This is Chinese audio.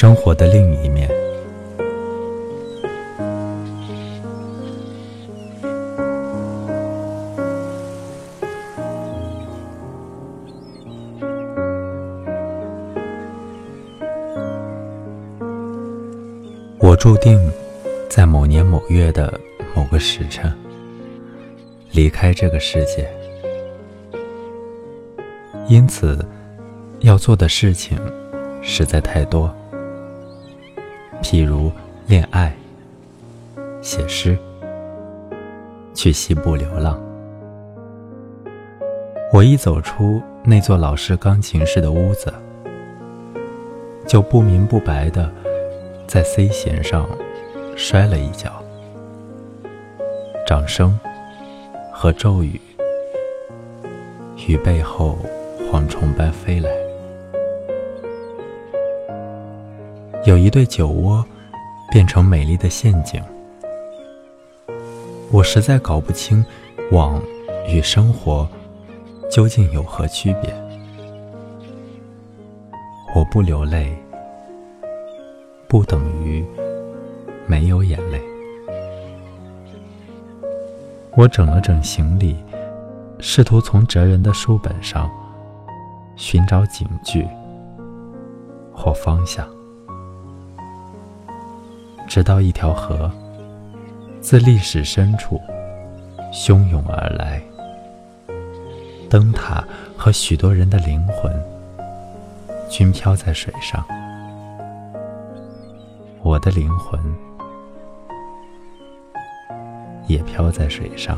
生活的另一面。我注定在某年某月的某个时辰离开这个世界，因此要做的事情实在太多，譬如恋爱、写诗、去西部流浪。我一走出那座老式钢琴式的屋子，就不明不白的。在 C 弦上摔了一跤，掌声和咒语于背后蝗虫般飞来。有一对酒窝变成美丽的陷阱，我实在搞不清网与生活究竟有何区别。我不流泪。不等于没有眼泪。我整了整行李，试图从哲人的书本上寻找警句或方向，直到一条河自历史深处汹涌而来，灯塔和许多人的灵魂均飘在水上。我的灵魂也飘在水上。